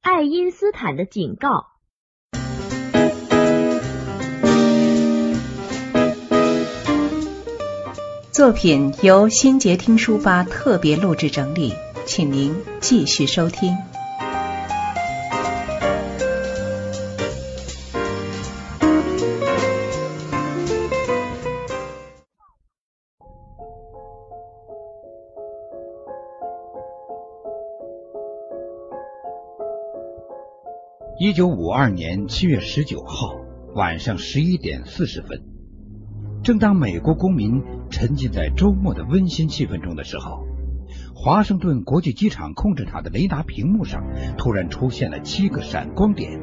爱因斯坦的警告。作品由新杰听书吧特别录制整理，请您继续收听。一九五二年七月十九号晚上十一点四十分，正当美国公民沉浸在周末的温馨气氛中的时候，华盛顿国际机场控制塔的雷达屏幕上突然出现了七个闪光点。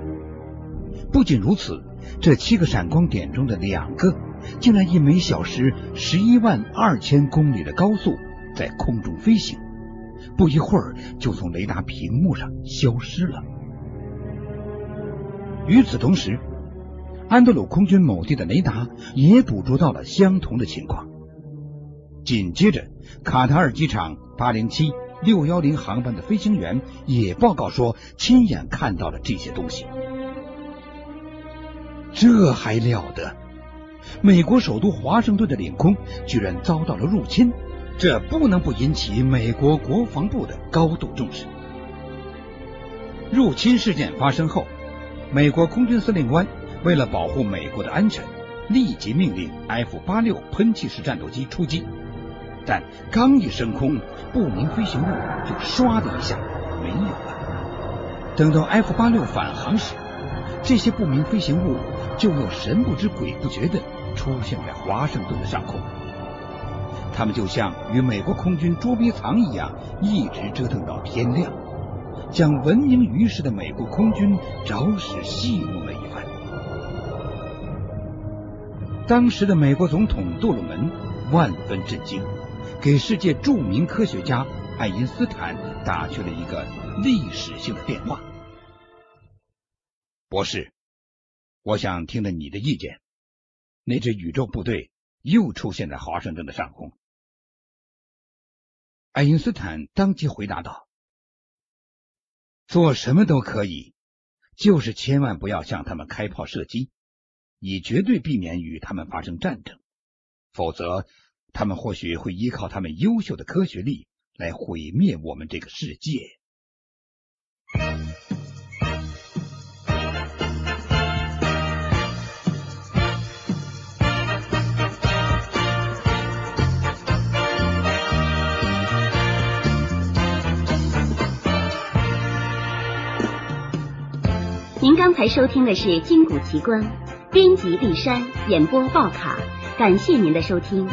不仅如此，这七个闪光点中的两个，竟然以每小时十一万二千公里的高速在空中飞行，不一会儿就从雷达屏幕上消失了。与此同时，安德鲁空军某地的雷达也捕捉到了相同的情况。紧接着，卡塔尔机场八零七六幺零航班的飞行员也报告说，亲眼看到了这些东西。这还了得！美国首都华盛顿的领空居然遭到了入侵，这不能不引起美国国防部的高度重视。入侵事件发生后。美国空军司令官为了保护美国的安全，立即命令 F 八六喷气式战斗机出击。但刚一升空，不明飞行物就唰的一下没有了。等到 F 八六返航时，这些不明飞行物就又神不知鬼不觉的出现在华盛顿的上空。他们就像与美国空军捉迷藏一样，一直折腾到天亮。将闻名于世的美国空军着实戏弄了一番。当时的美国总统杜鲁门万分震惊，给世界著名科学家爱因斯坦打去了一个历史性的电话：“博士，我想听听你的意见。那支宇宙部队又出现在华盛顿的上空。”爱因斯坦当即回答道。做什么都可以，就是千万不要向他们开炮射击，以绝对避免与他们发生战争。否则，他们或许会依靠他们优秀的科学力来毁灭我们这个世界。您刚才收听的是《金谷奇观》，编辑丽山，演播报卡，感谢您的收听。